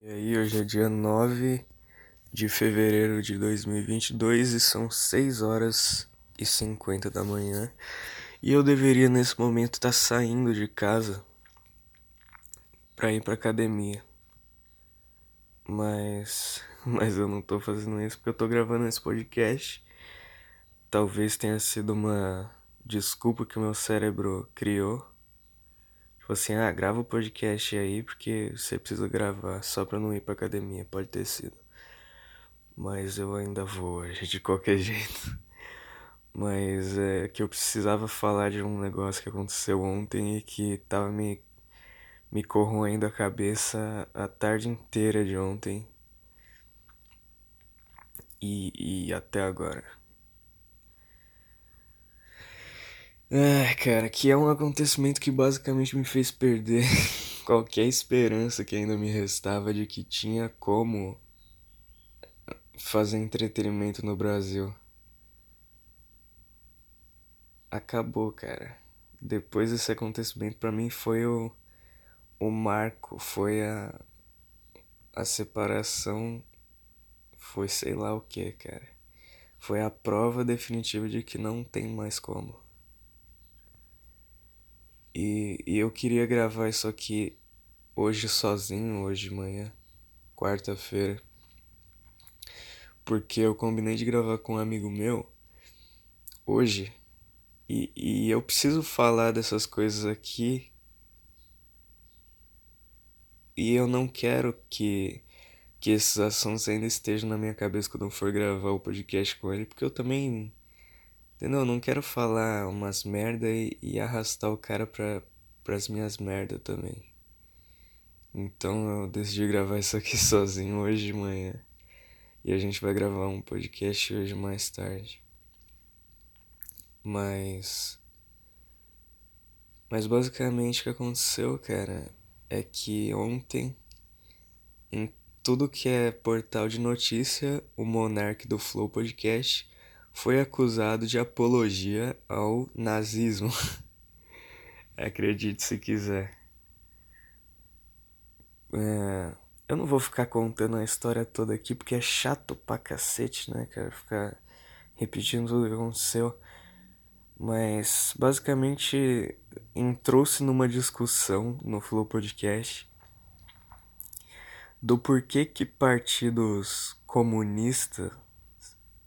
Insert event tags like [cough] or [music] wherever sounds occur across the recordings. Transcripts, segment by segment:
E aí, hoje é dia 9 de fevereiro de 2022 e são 6 horas e 50 da manhã. E eu deveria nesse momento estar saindo de casa para ir para academia. Mas [laughs] mas eu não tô fazendo isso porque eu tô gravando esse podcast. Talvez tenha sido uma desculpa que o meu cérebro criou Tipo assim, ah, grava o podcast aí porque você precisa gravar só pra não ir pra academia, pode ter sido. Mas eu ainda vou hoje, de qualquer [laughs] jeito. Mas é que eu precisava falar de um negócio que aconteceu ontem e que tava me, me corroendo a cabeça a tarde inteira de ontem. E, e até agora. É, cara, que é um acontecimento que basicamente me fez perder [laughs] qualquer esperança que ainda me restava de que tinha como fazer entretenimento no Brasil. Acabou, cara. Depois desse acontecimento, para mim foi o, o marco, foi a, a separação, foi sei lá o que, cara. Foi a prova definitiva de que não tem mais como. E, e eu queria gravar isso aqui hoje sozinho, hoje de manhã, quarta-feira. Porque eu combinei de gravar com um amigo meu hoje. E, e eu preciso falar dessas coisas aqui. E eu não quero que, que esses assuntos ainda estejam na minha cabeça quando eu for gravar o podcast com ele, porque eu também Entendeu? Eu não quero falar umas merda e, e arrastar o cara pra, pras minhas merda também. Então eu decidi gravar isso aqui [laughs] sozinho hoje de manhã. E a gente vai gravar um podcast hoje mais tarde. Mas. Mas basicamente o que aconteceu, cara, é que ontem, em tudo que é portal de notícia, o Monark do Flow Podcast foi acusado de apologia ao nazismo. [laughs] Acredite se quiser. É, eu não vou ficar contando a história toda aqui porque é chato pra cacete, né, cara? Ficar repetindo tudo que aconteceu. Mas basicamente entrou-se numa discussão no Flow Podcast do porquê que partidos comunistas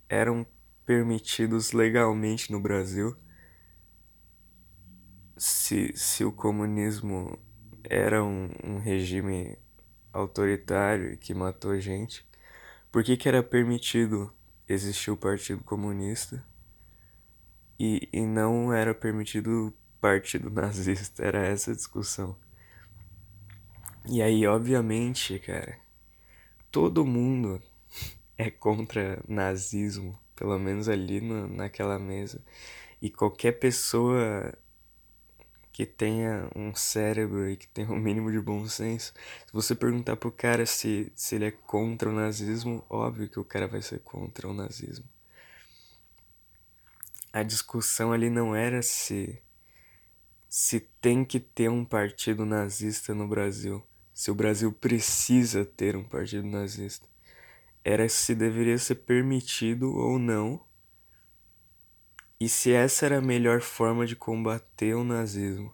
eram permitidos legalmente no Brasil. Se, se o comunismo era um, um regime autoritário que matou gente, por que, que era permitido existir o Partido Comunista e, e não era permitido o Partido [laughs] Nazista? Era essa a discussão. E aí, obviamente, cara, todo mundo [laughs] é contra nazismo pelo menos ali no, naquela mesa. E qualquer pessoa que tenha um cérebro e que tenha um mínimo de bom senso, se você perguntar pro cara se, se ele é contra o nazismo, óbvio que o cara vai ser contra o nazismo. A discussão ali não era se se tem que ter um partido nazista no Brasil, se o Brasil precisa ter um partido nazista era se deveria ser permitido ou não, e se essa era a melhor forma de combater o nazismo.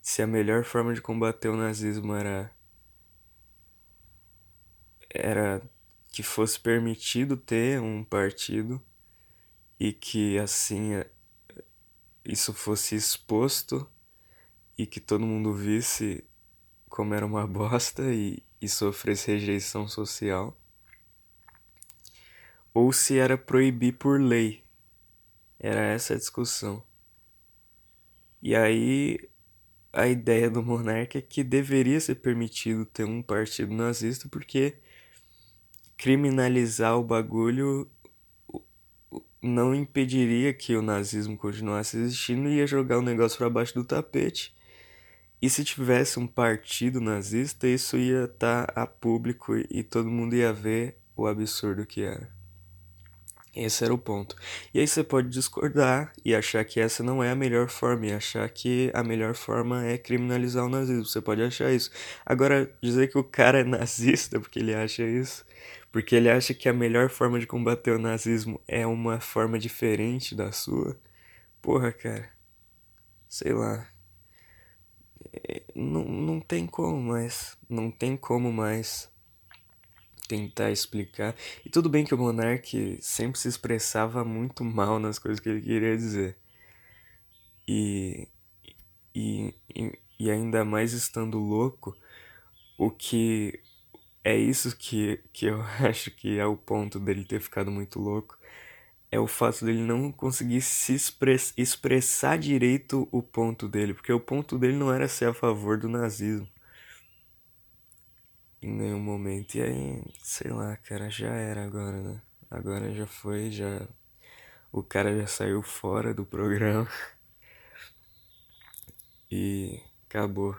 Se a melhor forma de combater o nazismo era era que fosse permitido ter um partido e que assim é, isso fosse exposto e que todo mundo visse como era uma [laughs] bosta e, e sofresse rejeição social ou se era proibir por lei. Era essa a discussão. E aí a ideia do monarca é que deveria ser permitido ter um partido nazista porque criminalizar o bagulho não impediria que o nazismo continuasse existindo e ia jogar o negócio para baixo do tapete. E se tivesse um partido nazista, isso ia estar tá a público e todo mundo ia ver o absurdo que era. Esse era o ponto. E aí você pode discordar e achar que essa não é a melhor forma, e achar que a melhor forma é criminalizar o nazismo. Você pode achar isso. Agora, dizer que o cara é [laughs] nazista porque ele acha isso, porque ele acha que a melhor forma de combater o nazismo é uma forma diferente da sua, porra, cara. Sei lá. É, não, não tem como mais. Não tem como mais tentar explicar. E tudo bem que o Monark sempre se expressava muito mal nas coisas que ele queria dizer. E, e, e ainda mais estando louco, o que é isso que, que eu [laughs] acho que é o ponto dele ter ficado muito louco. É o fato dele não conseguir se express, expressar direito o ponto dele, porque o ponto dele não era ser a favor do nazismo em nenhum momento. E aí, sei lá, cara, já era agora, né? Agora já foi, já. O cara já saiu fora do programa. [laughs] E acabou.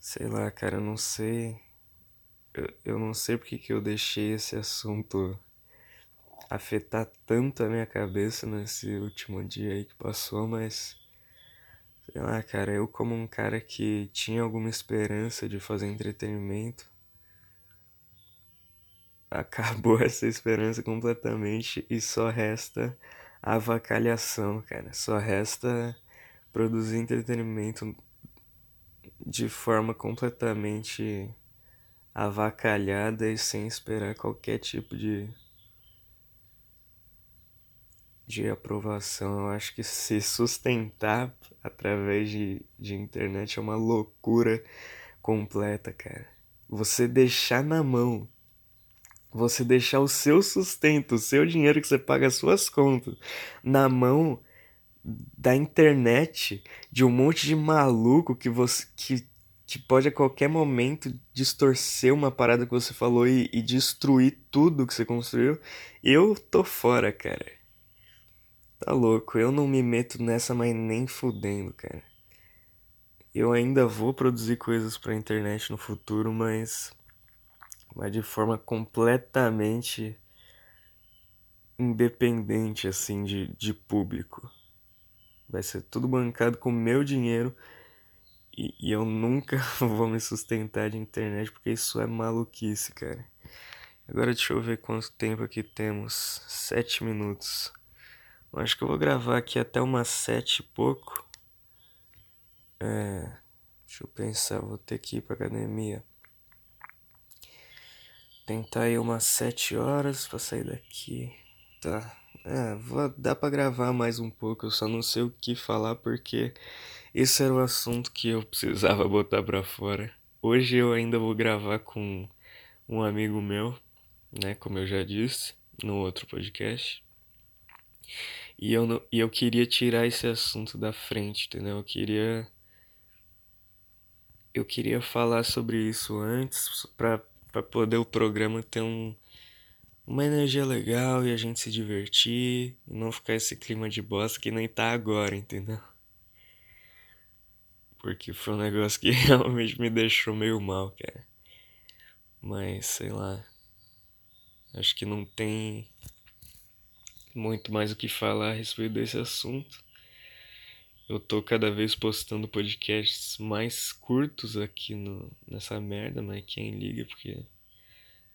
Sei lá, cara, eu não sei. Eu, eu não sei porque que eu deixei esse assunto afetar tanto a minha cabeça nesse último dia aí que passou, mas Sei lá, cara, eu como um cara que tinha alguma esperança de fazer entretenimento, acabou [laughs] essa esperança completamente e só resta avacalhação, cara. Só resta produzir entretenimento de forma completamente avacalhada e sem esperar qualquer tipo de de aprovação. Eu acho que se sustentar através de, de internet é uma loucura completa, cara. Você deixar na mão, você deixar o seu sustento, o seu dinheiro que você paga as suas contas, na mão da internet, de um monte de maluco que você que, que pode a qualquer momento distorcer uma parada que você falou e, e destruir tudo que você construiu, eu tô fora, cara. Tá louco, eu não me meto nessa, mas nem fudendo, cara. Eu ainda vou produzir coisas pra internet no futuro, mas. Mas de forma completamente independente, assim, de, de público. Vai ser tudo bancado com meu dinheiro e, e eu nunca [laughs] vou me sustentar de internet porque isso é maluquice, cara. Agora deixa eu ver quanto tempo aqui temos. Sete minutos. Acho que eu vou gravar aqui até umas sete e pouco. É, deixa eu pensar, vou ter que ir pra academia. Tentar aí umas sete horas pra sair daqui. Tá. É, vou, dá pra gravar mais um pouco, eu só não sei o que falar porque esse era o assunto que eu precisava [laughs] botar pra fora. Hoje eu ainda vou gravar com um amigo meu, né, como eu já disse no outro podcast. E eu, não, e eu queria tirar esse assunto da frente, entendeu? Eu queria. Eu queria falar sobre isso antes, pra poder o programa ter um, uma energia legal e a gente se divertir. E não ficar esse clima de bosta que nem tá agora, entendeu? Porque foi um negócio que [laughs] realmente me deixou meio mal, cara. Mas sei lá. Acho que não tem muito mais o que falar a respeito desse assunto. Eu tô cada vez postando podcasts mais curtos aqui no, nessa merda, mas quem liga porque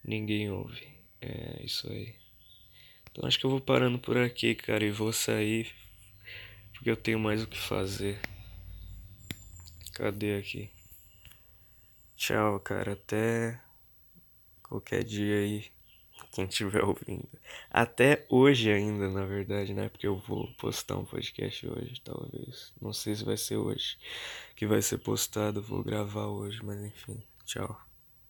ninguém ouve. É isso aí. Então acho que eu vou parando por aqui, cara, e vou sair porque eu tenho mais o que fazer. Cadê aqui? Tchau, cara. Até qualquer dia aí quem estiver ouvindo. Até hoje ainda, na verdade, né? Porque eu vou postar um podcast hoje, talvez. Não sei se vai ser hoje que vai ser postado, vou gravar hoje, mas enfim. Tchau.